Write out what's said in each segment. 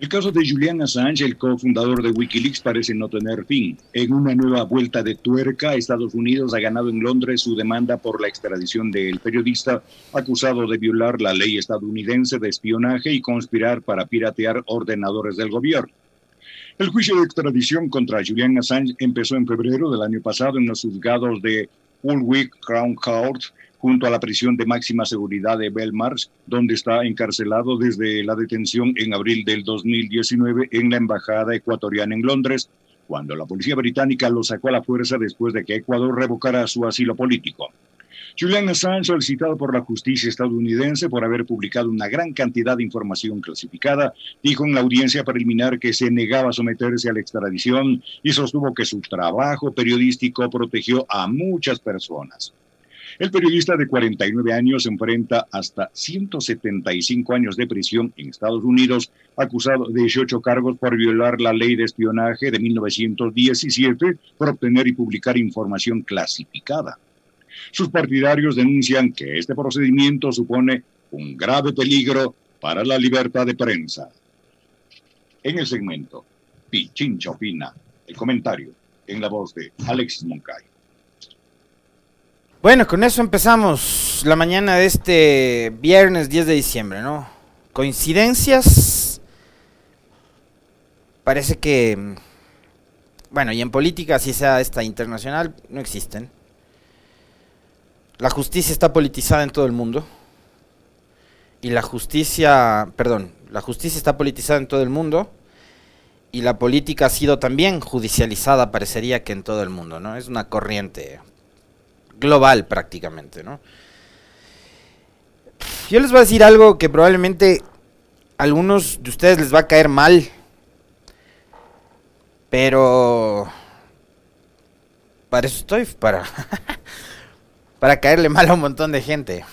El caso de Julian Assange, el cofundador de Wikileaks, parece no tener fin. En una nueva vuelta de tuerca, Estados Unidos ha ganado en Londres su demanda por la extradición del periodista acusado de violar la ley estadounidense de espionaje y conspirar para piratear ordenadores del gobierno. El juicio de extradición contra Julian Assange empezó en febrero del año pasado en los juzgados de Woolwich Crown Court junto a la prisión de máxima seguridad de Belmarsh, donde está encarcelado desde la detención en abril del 2019 en la embajada ecuatoriana en Londres, cuando la policía británica lo sacó a la fuerza después de que Ecuador revocara su asilo político. Julian Assange, solicitado por la justicia estadounidense por haber publicado una gran cantidad de información clasificada, dijo en la audiencia preliminar que se negaba a someterse a la extradición y sostuvo que su trabajo periodístico protegió a muchas personas. El periodista de 49 años enfrenta hasta 175 años de prisión en Estados Unidos, acusado de 18 cargos por violar la ley de espionaje de 1917 por obtener y publicar información clasificada. Sus partidarios denuncian que este procedimiento supone un grave peligro para la libertad de prensa. En el segmento Pichincha opina, el comentario en la voz de Alexis Moncayo. Bueno, con eso empezamos la mañana de este viernes 10 de diciembre, ¿no? Coincidencias. Parece que, bueno, y en política, si sea esta internacional, no existen. La justicia está politizada en todo el mundo. Y la justicia, perdón, la justicia está politizada en todo el mundo. Y la política ha sido también judicializada, parecería que en todo el mundo, ¿no? Es una corriente global prácticamente, ¿no? Yo les voy a decir algo que probablemente a algunos de ustedes les va a caer mal, pero para eso estoy, para, para caerle mal a un montón de gente.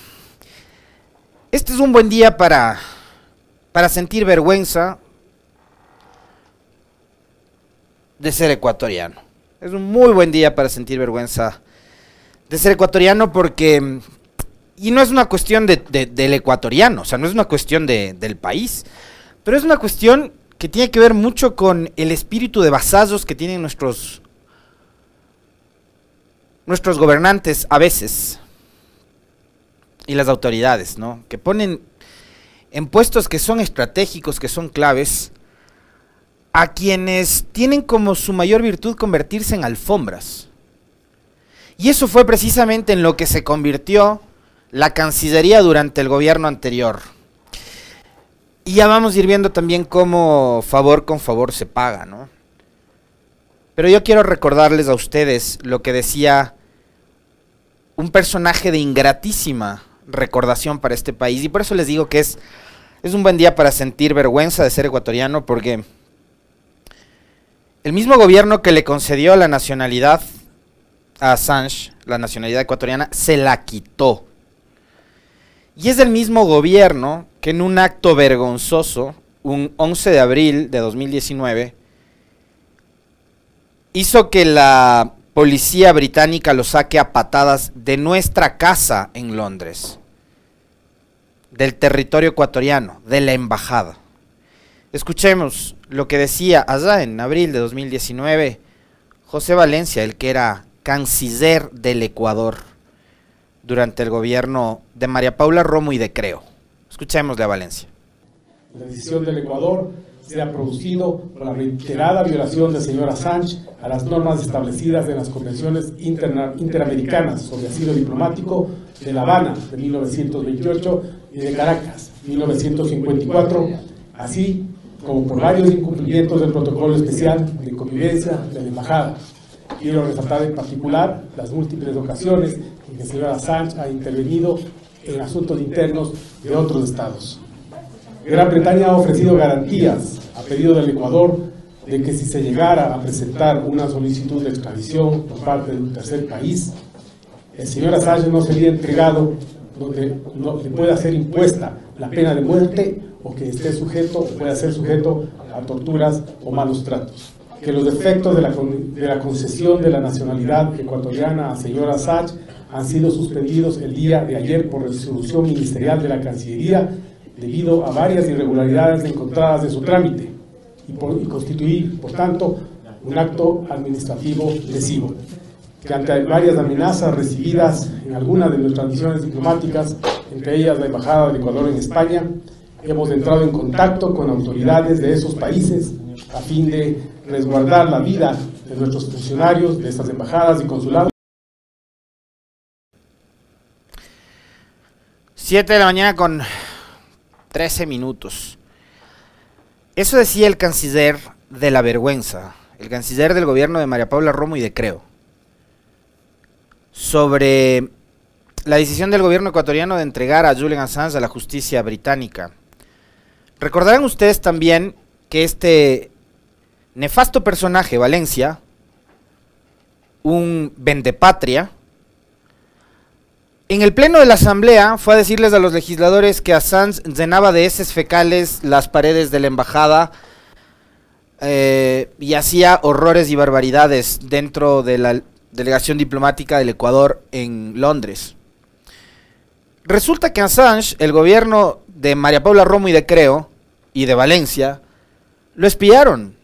Este es un buen día para, para sentir vergüenza de ser ecuatoriano. Es un muy buen día para sentir vergüenza de ser ecuatoriano porque... Y no es una cuestión de, del ecuatoriano, o sea, no es una cuestión de, del país, pero es una cuestión que tiene que ver mucho con el espíritu de vasallos que tienen nuestros, nuestros gobernantes a veces y las autoridades, ¿no? Que ponen en puestos que son estratégicos, que son claves, a quienes tienen como su mayor virtud convertirse en alfombras. Y eso fue precisamente en lo que se convirtió la Cancillería durante el gobierno anterior. Y ya vamos a ir viendo también cómo favor con favor se paga, ¿no? Pero yo quiero recordarles a ustedes lo que decía un personaje de ingratísima recordación para este país. Y por eso les digo que es, es un buen día para sentir vergüenza de ser ecuatoriano, porque el mismo gobierno que le concedió la nacionalidad a Assange la nacionalidad ecuatoriana, se la quitó. Y es del mismo gobierno que en un acto vergonzoso, un 11 de abril de 2019, hizo que la policía británica lo saque a patadas de nuestra casa en Londres, del territorio ecuatoriano, de la embajada. Escuchemos lo que decía allá en abril de 2019 José Valencia, el que era canciller del Ecuador durante el gobierno de María Paula Romo y de Creo. Escuchémosle a Valencia. La decisión del Ecuador se ha producido por la reiterada violación del señor Assange a las normas establecidas en las convenciones interamericanas sobre asilo diplomático de La Habana de 1928 y de Caracas 1954, así como por varios incumplimientos del protocolo especial de convivencia de la embajada Quiero resaltar en particular las múltiples ocasiones en que el señor Assange ha intervenido en asuntos internos de otros estados. Gran Bretaña ha ofrecido garantías a pedido del Ecuador de que si se llegara a presentar una solicitud de extradición por parte de un tercer país, el señor Assange no sería entregado donde no le pueda ser impuesta la pena de muerte o que esté sujeto o pueda ser sujeto a torturas o malos tratos. Que los efectos de la, de la concesión de la nacionalidad ecuatoriana a señora Assange han sido suspendidos el día de ayer por resolución ministerial de la Cancillería debido a varias irregularidades encontradas en su trámite. y, por, y constituir, por tanto, un acto administrativo lesivo que ante varias amenazas recibidas en algunas de nuestras misiones diplomáticas, entre ellas la Embajada de Ecuador en España, hemos entrado en contacto con autoridades de esos países a fin de resguardar la vida de nuestros funcionarios de estas embajadas y consulados. 7 de la mañana con 13 minutos. Eso decía el canciller de la vergüenza, el canciller del gobierno de María Paula Romo y de Creo, sobre la decisión del gobierno ecuatoriano de entregar a Julian Assange a la justicia británica. Recordarán ustedes también que este nefasto personaje, Valencia, un vendepatria, en el pleno de la asamblea fue a decirles a los legisladores que Assange llenaba de heces fecales las paredes de la embajada eh, y hacía horrores y barbaridades dentro de la delegación diplomática del Ecuador en Londres. Resulta que Assange, el gobierno de María Paula Romo y de Creo, y de Valencia, lo espiaron.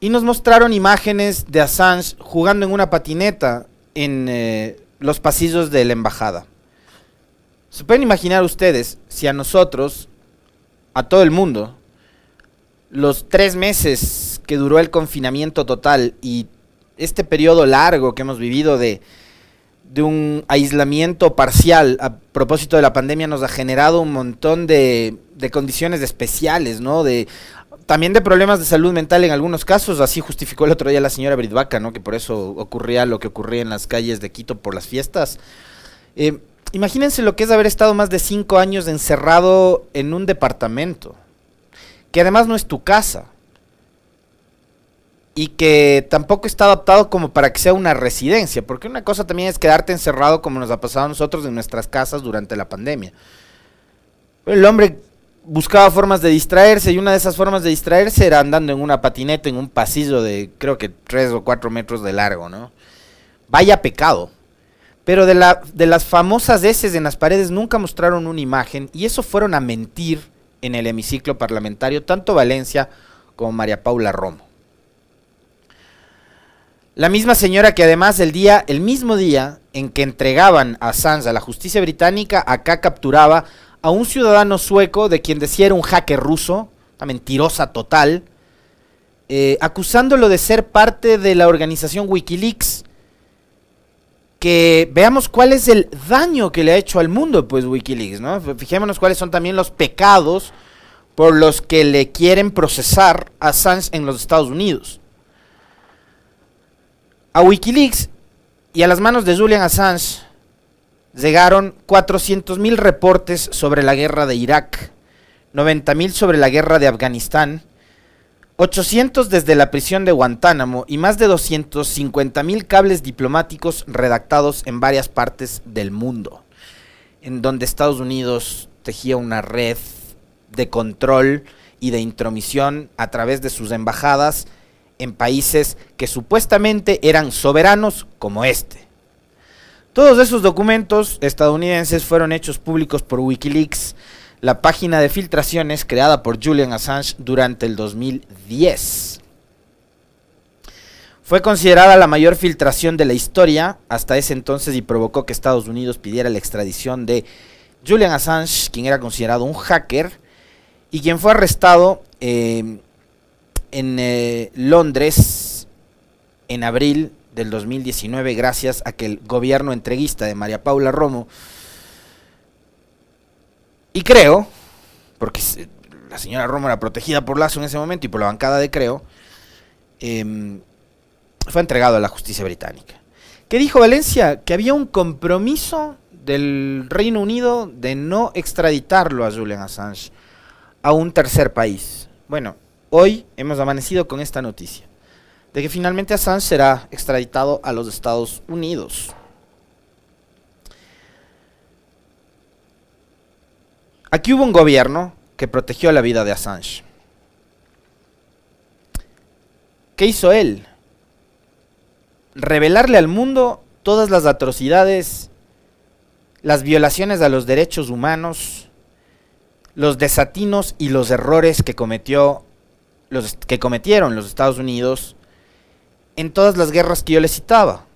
Y nos mostraron imágenes de Assange jugando en una patineta en eh, los pasillos de la embajada. ¿Se pueden imaginar ustedes si a nosotros, a todo el mundo, los tres meses que duró el confinamiento total y este periodo largo que hemos vivido de, de un aislamiento parcial a propósito de la pandemia nos ha generado un montón de, de condiciones especiales, ¿no? De también de problemas de salud mental en algunos casos, así justificó el otro día la señora Britvaca, ¿no? Que por eso ocurría lo que ocurría en las calles de Quito por las fiestas. Eh, imagínense lo que es haber estado más de cinco años encerrado en un departamento, que además no es tu casa, y que tampoco está adaptado como para que sea una residencia, porque una cosa también es quedarte encerrado como nos ha pasado a nosotros en nuestras casas durante la pandemia. El hombre buscaba formas de distraerse y una de esas formas de distraerse era andando en una patineta en un pasillo de creo que 3 o 4 metros de largo, ¿no? Vaya pecado. Pero de, la, de las famosas heces en las paredes nunca mostraron una imagen y eso fueron a mentir en el hemiciclo parlamentario tanto Valencia como María Paula Romo. La misma señora que además el día, el mismo día en que entregaban a Sanz a la justicia británica, acá capturaba a un ciudadano sueco de quien decía era un hacker ruso, una mentirosa total, eh, acusándolo de ser parte de la organización Wikileaks. Que veamos cuál es el daño que le ha hecho al mundo, pues Wikileaks, ¿no? Fijémonos cuáles son también los pecados por los que le quieren procesar a Assange en los Estados Unidos. A Wikileaks y a las manos de Julian Assange llegaron 400.000 reportes sobre la guerra de Irak, 90.000 sobre la guerra de Afganistán, 800 desde la prisión de Guantánamo y más de 250.000 cables diplomáticos redactados en varias partes del mundo, en donde Estados Unidos tejía una red de control y de intromisión a través de sus embajadas en países que supuestamente eran soberanos como este. Todos esos documentos estadounidenses fueron hechos públicos por Wikileaks, la página de filtraciones creada por Julian Assange durante el 2010. Fue considerada la mayor filtración de la historia hasta ese entonces y provocó que Estados Unidos pidiera la extradición de Julian Assange, quien era considerado un hacker y quien fue arrestado eh, en eh, Londres en abril del 2019 gracias a que el gobierno entreguista de María Paula Romo, y creo, porque la señora Romo era protegida por Lazo en ese momento y por la bancada de Creo, em, fue entregado a la justicia británica. ¿Qué dijo Valencia? Que había un compromiso del Reino Unido de no extraditarlo a Julian Assange a un tercer país. Bueno, hoy hemos amanecido con esta noticia de que finalmente Assange será extraditado a los Estados Unidos. Aquí hubo un gobierno que protegió la vida de Assange. ¿Qué hizo él? Revelarle al mundo todas las atrocidades, las violaciones a los derechos humanos, los desatinos y los errores que cometió los que cometieron los Estados Unidos en todas las guerras que yo les citaba.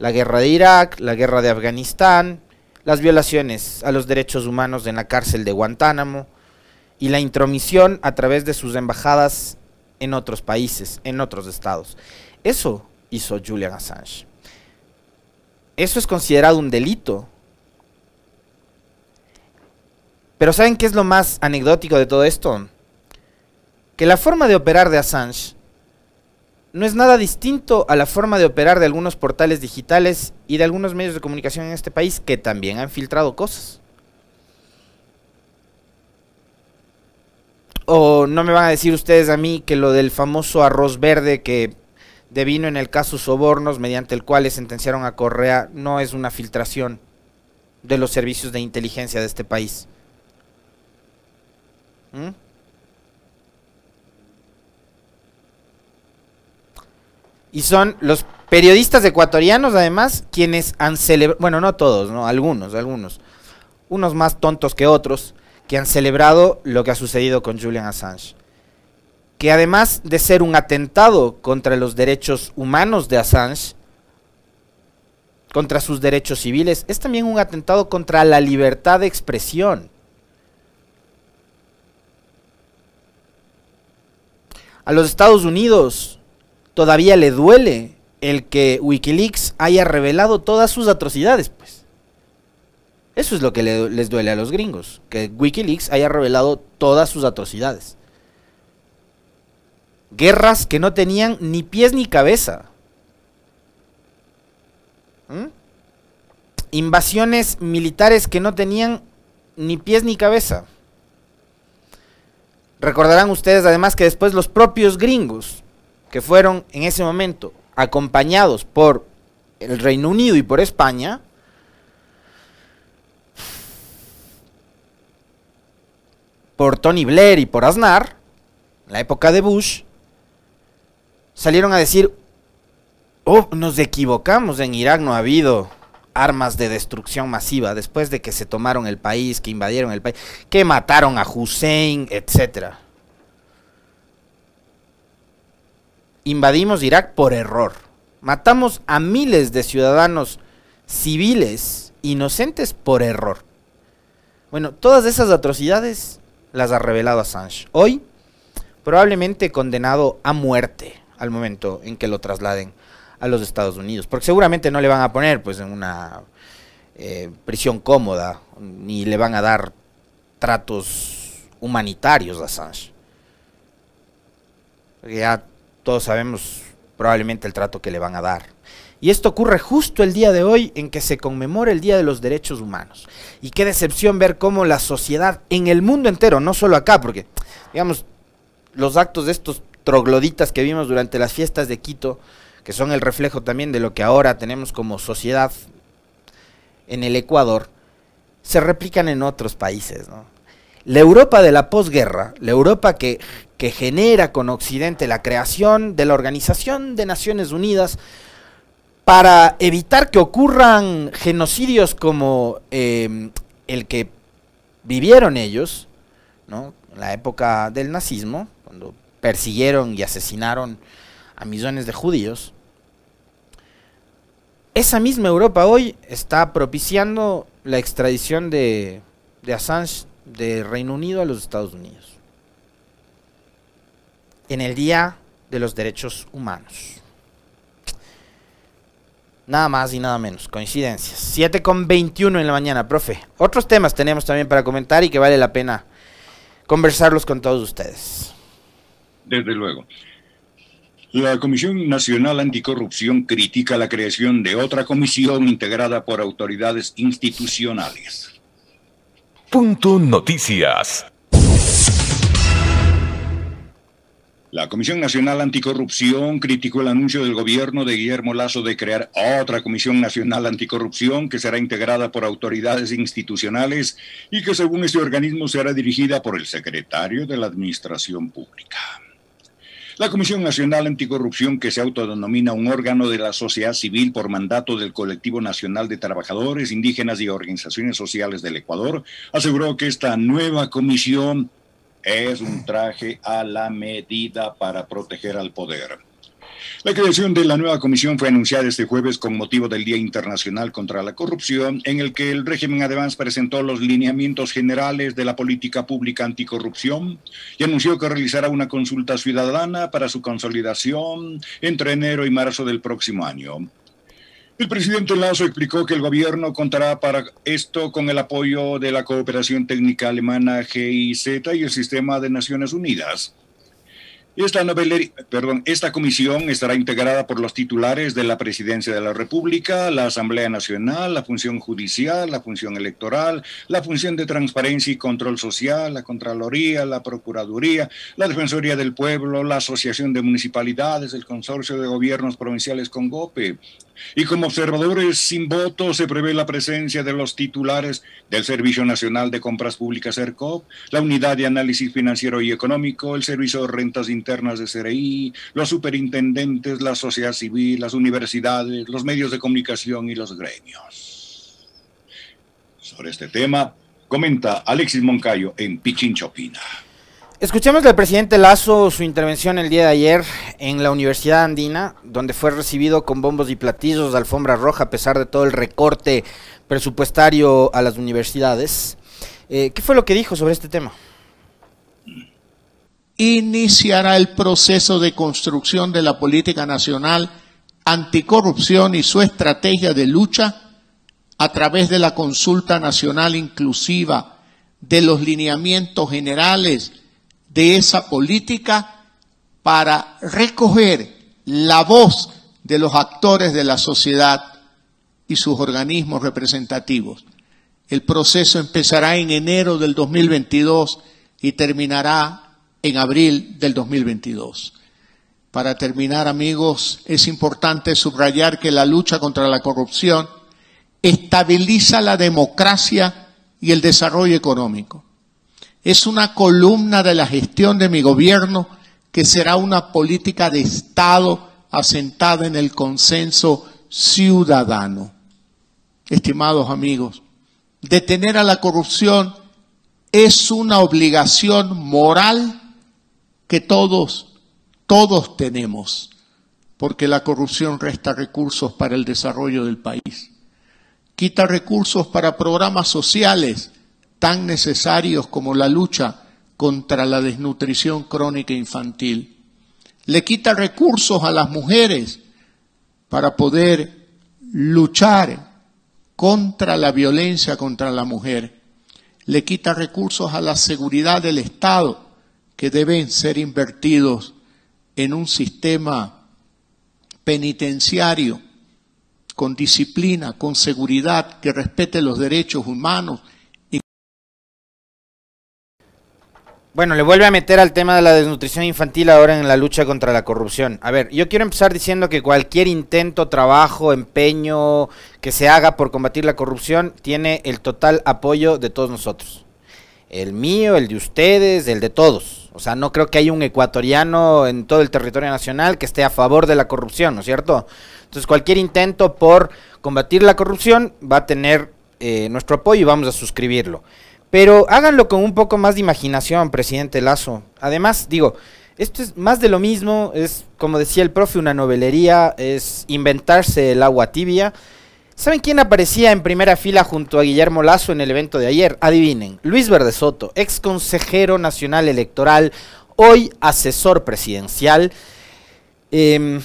La guerra de Irak, la guerra de Afganistán, las violaciones a los derechos humanos en la cárcel de Guantánamo y la intromisión a través de sus embajadas en otros países, en otros estados. Eso hizo Julian Assange. Eso es considerado un delito. Pero ¿saben qué es lo más anecdótico de todo esto? Que la forma de operar de Assange no es nada distinto a la forma de operar de algunos portales digitales y de algunos medios de comunicación en este país que también han filtrado cosas. O no me van a decir ustedes a mí que lo del famoso arroz verde que devino en el caso Sobornos, mediante el cual sentenciaron a Correa, no es una filtración de los servicios de inteligencia de este país. ¿Mm? Y son los periodistas ecuatorianos, además, quienes han celebrado, bueno, no todos, no, algunos, algunos, unos más tontos que otros, que han celebrado lo que ha sucedido con Julian Assange. Que además de ser un atentado contra los derechos humanos de Assange, contra sus derechos civiles, es también un atentado contra la libertad de expresión. A los Estados Unidos todavía le duele el que Wikileaks haya revelado todas sus atrocidades, pues. Eso es lo que les duele a los gringos, que Wikileaks haya revelado todas sus atrocidades. Guerras que no tenían ni pies ni cabeza. ¿Mm? Invasiones militares que no tenían ni pies ni cabeza. Recordarán ustedes además que después los propios gringos que fueron en ese momento acompañados por el Reino Unido y por España, por Tony Blair y por Aznar, en la época de Bush, salieron a decir, oh, nos equivocamos, en Irak no ha habido armas de destrucción masiva después de que se tomaron el país, que invadieron el país, que mataron a Hussein, etcétera. Invadimos Irak por error. Matamos a miles de ciudadanos civiles inocentes por error. Bueno, todas esas atrocidades las ha revelado Assange. Hoy, probablemente condenado a muerte al momento en que lo trasladen a los Estados Unidos. Porque seguramente no le van a poner pues en una eh, prisión cómoda, ni le van a dar tratos humanitarios a Assange. ya todos sabemos probablemente el trato que le van a dar. Y esto ocurre justo el día de hoy en que se conmemora el Día de los Derechos Humanos. Y qué decepción ver cómo la sociedad en el mundo entero, no solo acá, porque, digamos, los actos de estos trogloditas que vimos durante las fiestas de Quito, que son el reflejo también de lo que ahora tenemos como sociedad en el Ecuador, se replican en otros países. La Europa de la posguerra, la Europa que que genera con Occidente la creación de la Organización de Naciones Unidas para evitar que ocurran genocidios como eh, el que vivieron ellos, ¿no? en la época del nazismo, cuando persiguieron y asesinaron a millones de judíos. Esa misma Europa hoy está propiciando la extradición de, de Assange de Reino Unido a los Estados Unidos en el Día de los Derechos Humanos. Nada más y nada menos, coincidencias. 7 con 21 en la mañana, profe. Otros temas tenemos también para comentar y que vale la pena conversarlos con todos ustedes. Desde luego. La Comisión Nacional Anticorrupción critica la creación de otra comisión integrada por autoridades institucionales. Punto Noticias. La Comisión Nacional Anticorrupción criticó el anuncio del gobierno de Guillermo Lazo de crear otra Comisión Nacional Anticorrupción que será integrada por autoridades institucionales y que según este organismo será dirigida por el secretario de la Administración Pública. La Comisión Nacional Anticorrupción, que se autodenomina un órgano de la sociedad civil por mandato del Colectivo Nacional de Trabajadores Indígenas y Organizaciones Sociales del Ecuador, aseguró que esta nueva comisión es un traje a la medida para proteger al poder. La creación de la nueva comisión fue anunciada este jueves con motivo del Día Internacional contra la Corrupción, en el que el régimen además presentó los lineamientos generales de la política pública anticorrupción y anunció que realizará una consulta ciudadana para su consolidación entre enero y marzo del próximo año. El presidente Lazo explicó que el gobierno contará para esto con el apoyo de la cooperación técnica alemana GIZ y el sistema de Naciones Unidas. Esta, perdón, esta comisión estará integrada por los titulares de la Presidencia de la República, la Asamblea Nacional, la función judicial, la función electoral, la función de transparencia y control social, la Contraloría, la Procuraduría, la Defensoría del Pueblo, la Asociación de Municipalidades, el Consorcio de Gobiernos Provinciales con GOPE, y como observadores sin voto se prevé la presencia de los titulares del Servicio Nacional de Compras Públicas ERCOP, la Unidad de Análisis Financiero y Económico, el Servicio de Rentas Internas de CRI, los superintendentes, la sociedad civil, las universidades, los medios de comunicación y los gremios. Sobre este tema, comenta Alexis Moncayo en Pichinchopina. Escuchemos del presidente Lazo su intervención el día de ayer en la Universidad Andina, donde fue recibido con bombos y platillos de alfombra roja a pesar de todo el recorte presupuestario a las universidades. Eh, ¿Qué fue lo que dijo sobre este tema? Iniciará el proceso de construcción de la política nacional anticorrupción y su estrategia de lucha a través de la consulta nacional inclusiva de los lineamientos generales de esa política para recoger la voz de los actores de la sociedad y sus organismos representativos. El proceso empezará en enero del 2022 y terminará en abril del 2022. Para terminar, amigos, es importante subrayar que la lucha contra la corrupción estabiliza la democracia y el desarrollo económico es una columna de la gestión de mi gobierno que será una política de Estado asentada en el consenso ciudadano. Estimados amigos, detener a la corrupción es una obligación moral que todos, todos tenemos, porque la corrupción resta recursos para el desarrollo del país, quita recursos para programas sociales, tan necesarios como la lucha contra la desnutrición crónica infantil. Le quita recursos a las mujeres para poder luchar contra la violencia contra la mujer. Le quita recursos a la seguridad del Estado que deben ser invertidos en un sistema penitenciario con disciplina, con seguridad, que respete los derechos humanos Bueno, le vuelve a meter al tema de la desnutrición infantil ahora en la lucha contra la corrupción. A ver, yo quiero empezar diciendo que cualquier intento, trabajo, empeño que se haga por combatir la corrupción tiene el total apoyo de todos nosotros. El mío, el de ustedes, el de todos. O sea, no creo que haya un ecuatoriano en todo el territorio nacional que esté a favor de la corrupción, ¿no es cierto? Entonces, cualquier intento por combatir la corrupción va a tener eh, nuestro apoyo y vamos a suscribirlo. Pero háganlo con un poco más de imaginación, presidente Lazo. Además, digo, esto es más de lo mismo, es como decía el profe, una novelería, es inventarse el agua tibia. ¿Saben quién aparecía en primera fila junto a Guillermo Lazo en el evento de ayer? Adivinen, Luis Verde Soto, ex consejero nacional electoral, hoy asesor presidencial. Eh,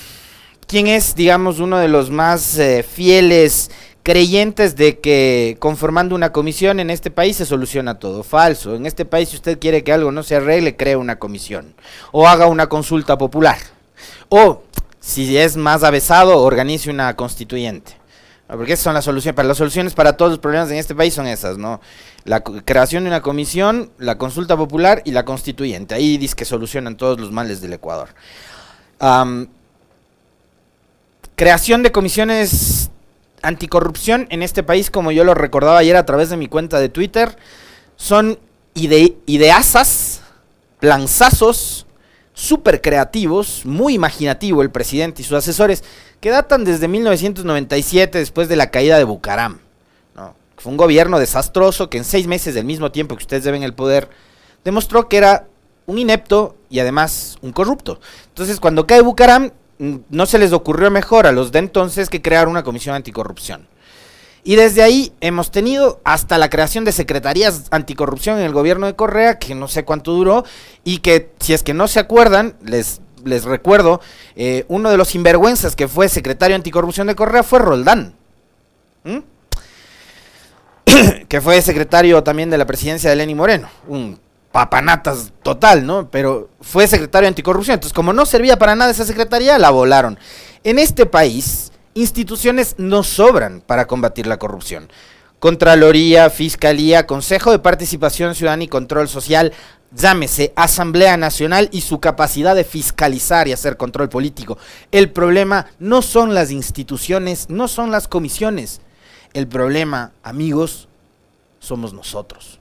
¿Quién es, digamos, uno de los más eh, fieles creyentes de que conformando una comisión en este país se soluciona todo. Falso. En este país si usted quiere que algo no se arregle, cree una comisión. O haga una consulta popular. O, si es más avesado, organice una constituyente. Porque esas son las soluciones. Para las soluciones para todos los problemas en este país son esas, ¿no? La creación de una comisión, la consulta popular y la constituyente. Ahí dice que solucionan todos los males del Ecuador. creación de comisiones anticorrupción en este país, como yo lo recordaba ayer a través de mi cuenta de Twitter, son ide ideazas, planzazos, súper creativos, muy imaginativo el presidente y sus asesores, que datan desde 1997, después de la caída de Bucaram. Fue un gobierno desastroso que en seis meses del mismo tiempo que ustedes deben el poder, demostró que era un inepto y además un corrupto. Entonces, cuando cae Bucaram, no se les ocurrió mejor a los de entonces que crear una comisión anticorrupción. Y desde ahí hemos tenido hasta la creación de secretarías anticorrupción en el gobierno de Correa, que no sé cuánto duró, y que si es que no se acuerdan, les, les recuerdo, eh, uno de los sinvergüenzas que fue secretario anticorrupción de Correa fue Roldán. que fue secretario también de la presidencia de Lenny Moreno. Papanatas total, ¿no? Pero fue secretario anticorrupción. Entonces, como no servía para nada esa secretaría, la volaron. En este país, instituciones no sobran para combatir la corrupción. Contraloría, Fiscalía, Consejo de Participación Ciudadana y Control Social, llámese Asamblea Nacional y su capacidad de fiscalizar y hacer control político. El problema no son las instituciones, no son las comisiones. El problema, amigos, somos nosotros.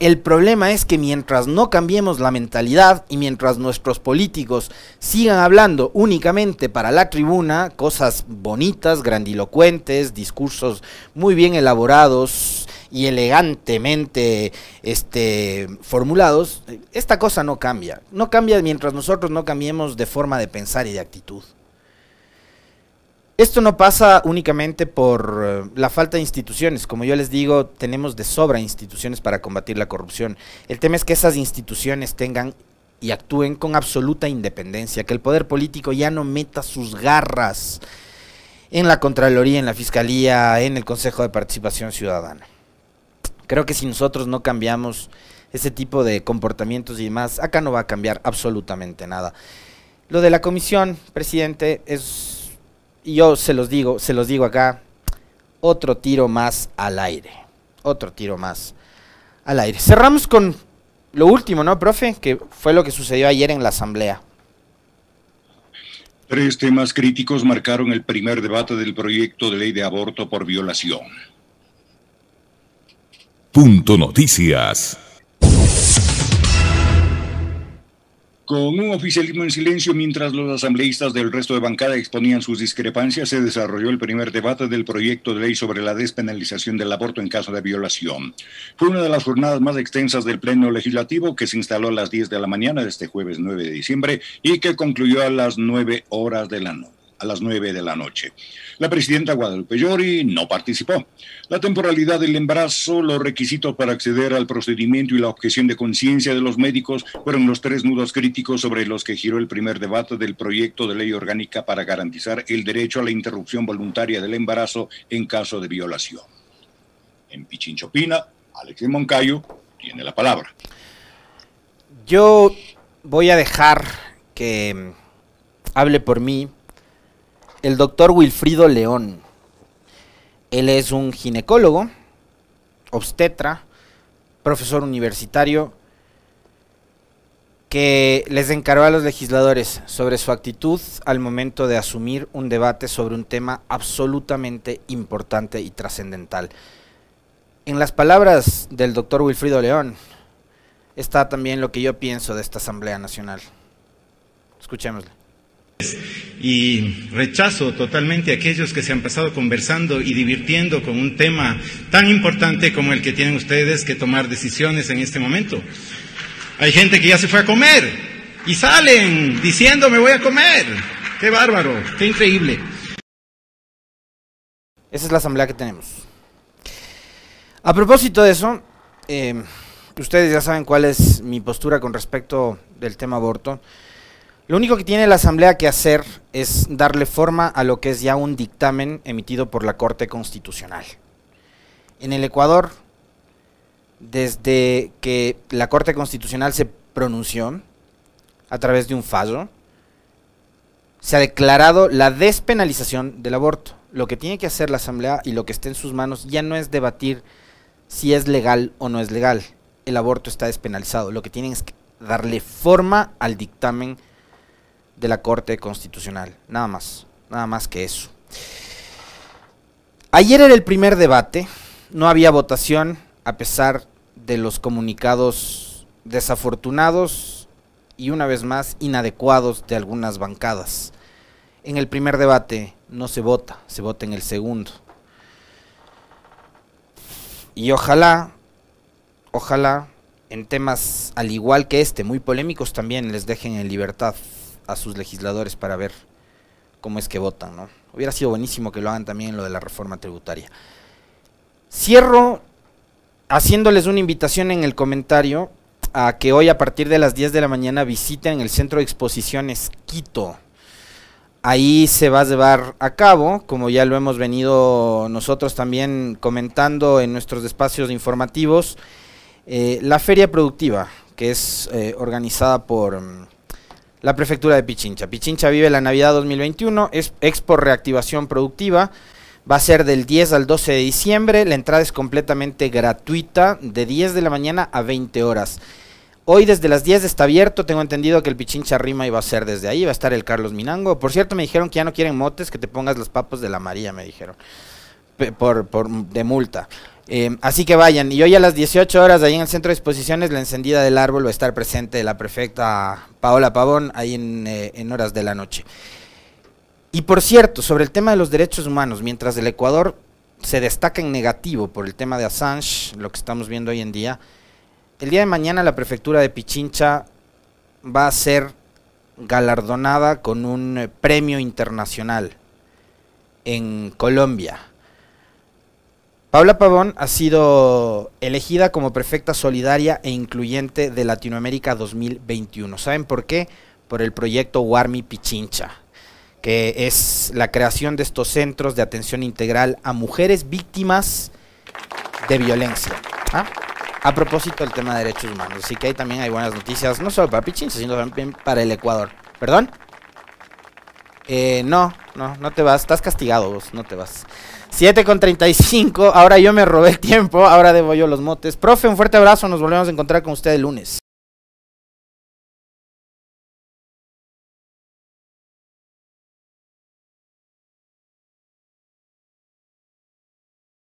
El problema es que mientras no cambiemos la mentalidad y mientras nuestros políticos sigan hablando únicamente para la tribuna, cosas bonitas, grandilocuentes, discursos muy bien elaborados y elegantemente este, formulados, esta cosa no cambia. No cambia mientras nosotros no cambiemos de forma de pensar y de actitud. Esto no pasa únicamente por eh, la falta de instituciones. Como yo les digo, tenemos de sobra instituciones para combatir la corrupción. El tema es que esas instituciones tengan y actúen con absoluta independencia, que el poder político ya no meta sus garras en la Contraloría, en la Fiscalía, en el Consejo de Participación Ciudadana. Creo que si nosotros no cambiamos ese tipo de comportamientos y demás, acá no va a cambiar absolutamente nada. Lo de la comisión, presidente, es yo se los digo, se los digo acá, otro tiro más al aire. Otro tiro más al aire. Cerramos con lo último, ¿no, profe? Que fue lo que sucedió ayer en la asamblea. Tres temas críticos marcaron el primer debate del proyecto de ley de aborto por violación. Punto Noticias. Con un oficialismo en silencio mientras los asambleístas del resto de bancada exponían sus discrepancias, se desarrolló el primer debate del proyecto de ley sobre la despenalización del aborto en caso de violación. Fue una de las jornadas más extensas del Pleno Legislativo que se instaló a las 10 de la mañana de este jueves 9 de diciembre y que concluyó a las 9 horas de la noche a las 9 de la noche. La presidenta Guadalupe Llori no participó. La temporalidad del embarazo, los requisitos para acceder al procedimiento y la objeción de conciencia de los médicos fueron los tres nudos críticos sobre los que giró el primer debate del proyecto de ley orgánica para garantizar el derecho a la interrupción voluntaria del embarazo en caso de violación. En Pichinchopina, Alexis Moncayo tiene la palabra. Yo voy a dejar que hable por mí el doctor Wilfrido León. Él es un ginecólogo, obstetra, profesor universitario, que les encargó a los legisladores sobre su actitud al momento de asumir un debate sobre un tema absolutamente importante y trascendental. En las palabras del doctor Wilfrido León está también lo que yo pienso de esta Asamblea Nacional. Escuchémosle. Y rechazo totalmente a aquellos que se han pasado conversando y divirtiendo con un tema tan importante como el que tienen ustedes que tomar decisiones en este momento. Hay gente que ya se fue a comer y salen diciendo me voy a comer. Qué bárbaro, qué increíble. Esa es la asamblea que tenemos. A propósito de eso, eh, ustedes ya saben cuál es mi postura con respecto del tema aborto. Lo único que tiene la Asamblea que hacer es darle forma a lo que es ya un dictamen emitido por la Corte Constitucional. En el Ecuador, desde que la Corte Constitucional se pronunció a través de un fallo, se ha declarado la despenalización del aborto. Lo que tiene que hacer la Asamblea y lo que esté en sus manos ya no es debatir si es legal o no es legal. El aborto está despenalizado. Lo que tienen es darle forma al dictamen de la Corte Constitucional. Nada más, nada más que eso. Ayer era el primer debate, no había votación a pesar de los comunicados desafortunados y una vez más inadecuados de algunas bancadas. En el primer debate no se vota, se vota en el segundo. Y ojalá, ojalá en temas al igual que este, muy polémicos, también les dejen en libertad a sus legisladores para ver cómo es que votan, ¿no? Hubiera sido buenísimo que lo hagan también en lo de la reforma tributaria. Cierro haciéndoles una invitación en el comentario a que hoy a partir de las 10 de la mañana visiten el Centro de Exposiciones Quito. Ahí se va a llevar a cabo, como ya lo hemos venido nosotros también comentando en nuestros espacios informativos, eh, la feria productiva, que es eh, organizada por mm, la prefectura de Pichincha. Pichincha vive la Navidad 2021, es Expo Reactivación Productiva, va a ser del 10 al 12 de diciembre, la entrada es completamente gratuita, de 10 de la mañana a 20 horas. Hoy desde las 10 está abierto, tengo entendido que el Pichincha Rima iba a ser desde ahí, va a estar el Carlos Minango. Por cierto, me dijeron que ya no quieren motes, que te pongas los papos de la María, me dijeron, por, por de multa. Eh, así que vayan, y hoy a las 18 horas ahí en el centro de exposiciones, la encendida del árbol va a estar presente la prefecta Paola Pavón ahí en, eh, en horas de la noche. Y por cierto, sobre el tema de los derechos humanos, mientras el Ecuador se destaca en negativo por el tema de Assange, lo que estamos viendo hoy en día, el día de mañana la prefectura de Pichincha va a ser galardonada con un eh, premio internacional en Colombia. Paula Pavón ha sido elegida como prefecta solidaria e incluyente de Latinoamérica 2021. ¿Saben por qué? Por el proyecto Warmi Pichincha, que es la creación de estos centros de atención integral a mujeres víctimas de violencia. ¿Ah? A propósito del tema de derechos humanos. Así que ahí también hay buenas noticias, no solo para Pichincha, sino también para el Ecuador. ¿Perdón? Eh, no, no, no te vas. Estás castigado vos, no te vas. 7 con 35. Ahora yo me robé el tiempo. Ahora debo yo los motes. Profe, un fuerte abrazo. Nos volvemos a encontrar con usted el lunes.